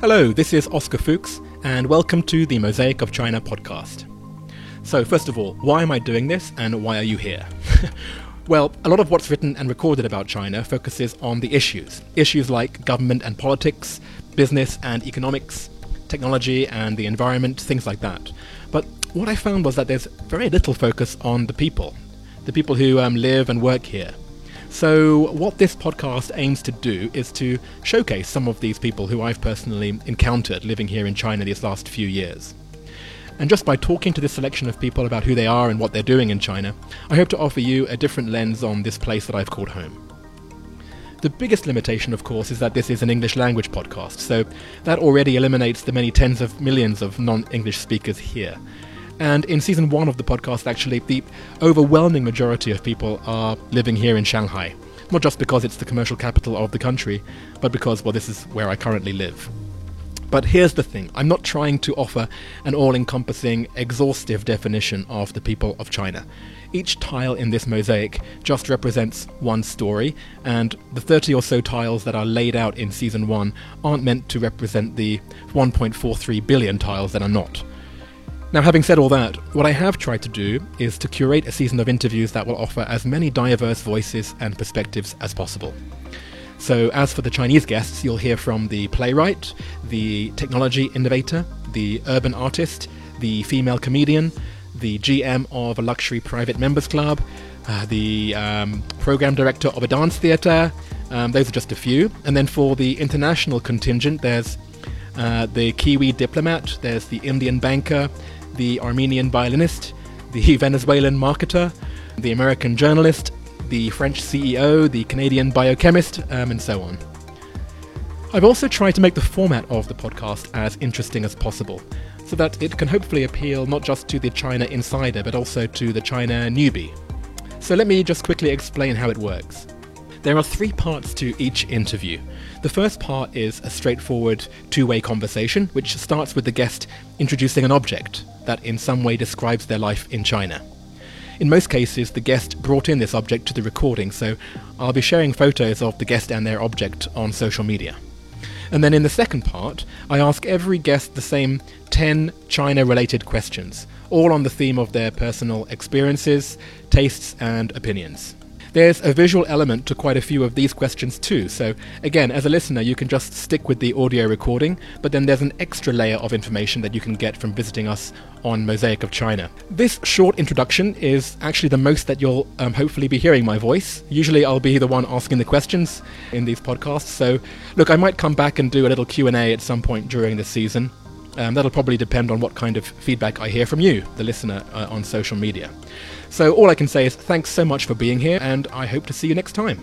Hello, this is Oscar Fuchs, and welcome to the Mosaic of China podcast. So, first of all, why am I doing this, and why are you here? well, a lot of what's written and recorded about China focuses on the issues. Issues like government and politics, business and economics, technology and the environment, things like that. But what I found was that there's very little focus on the people, the people who um, live and work here. So, what this podcast aims to do is to showcase some of these people who I've personally encountered living here in China these last few years. And just by talking to this selection of people about who they are and what they're doing in China, I hope to offer you a different lens on this place that I've called home. The biggest limitation, of course, is that this is an English language podcast, so that already eliminates the many tens of millions of non English speakers here. And in season one of the podcast, actually, the overwhelming majority of people are living here in Shanghai. Not just because it's the commercial capital of the country, but because, well, this is where I currently live. But here's the thing I'm not trying to offer an all encompassing, exhaustive definition of the people of China. Each tile in this mosaic just represents one story, and the 30 or so tiles that are laid out in season 1 aren't meant to represent the 1.43 billion tiles that are not. Now, having said all that, what I have tried to do is to curate a season of interviews that will offer as many diverse voices and perspectives as possible. So, as for the Chinese guests, you'll hear from the playwright, the technology innovator, the urban artist, the female comedian, the GM of a luxury private members club, uh, the um, program director of a dance theatre. Um, those are just a few. And then for the international contingent, there's uh, the Kiwi diplomat, there's the Indian banker, the Armenian violinist, the Venezuelan marketer, the American journalist, the French CEO, the Canadian biochemist, um, and so on. I've also tried to make the format of the podcast as interesting as possible, so that it can hopefully appeal not just to the China insider, but also to the China newbie. So let me just quickly explain how it works. There are three parts to each interview. The first part is a straightforward two way conversation, which starts with the guest introducing an object that in some way describes their life in China. In most cases, the guest brought in this object to the recording, so I'll be sharing photos of the guest and their object on social media. And then in the second part, I ask every guest the same 10 China related questions, all on the theme of their personal experiences, tastes, and opinions. There's a visual element to quite a few of these questions too, so again, as a listener, you can just stick with the audio recording, but then there's an extra layer of information that you can get from visiting us on Mosaic of China. This short introduction is actually the most that you'll um, hopefully be hearing my voice. Usually I'll be the one asking the questions in these podcasts, so look, I might come back and do a little Q&A at some point during the season. Um, that'll probably depend on what kind of feedback I hear from you, the listener, uh, on social media. So all I can say is thanks so much for being here, and I hope to see you next time.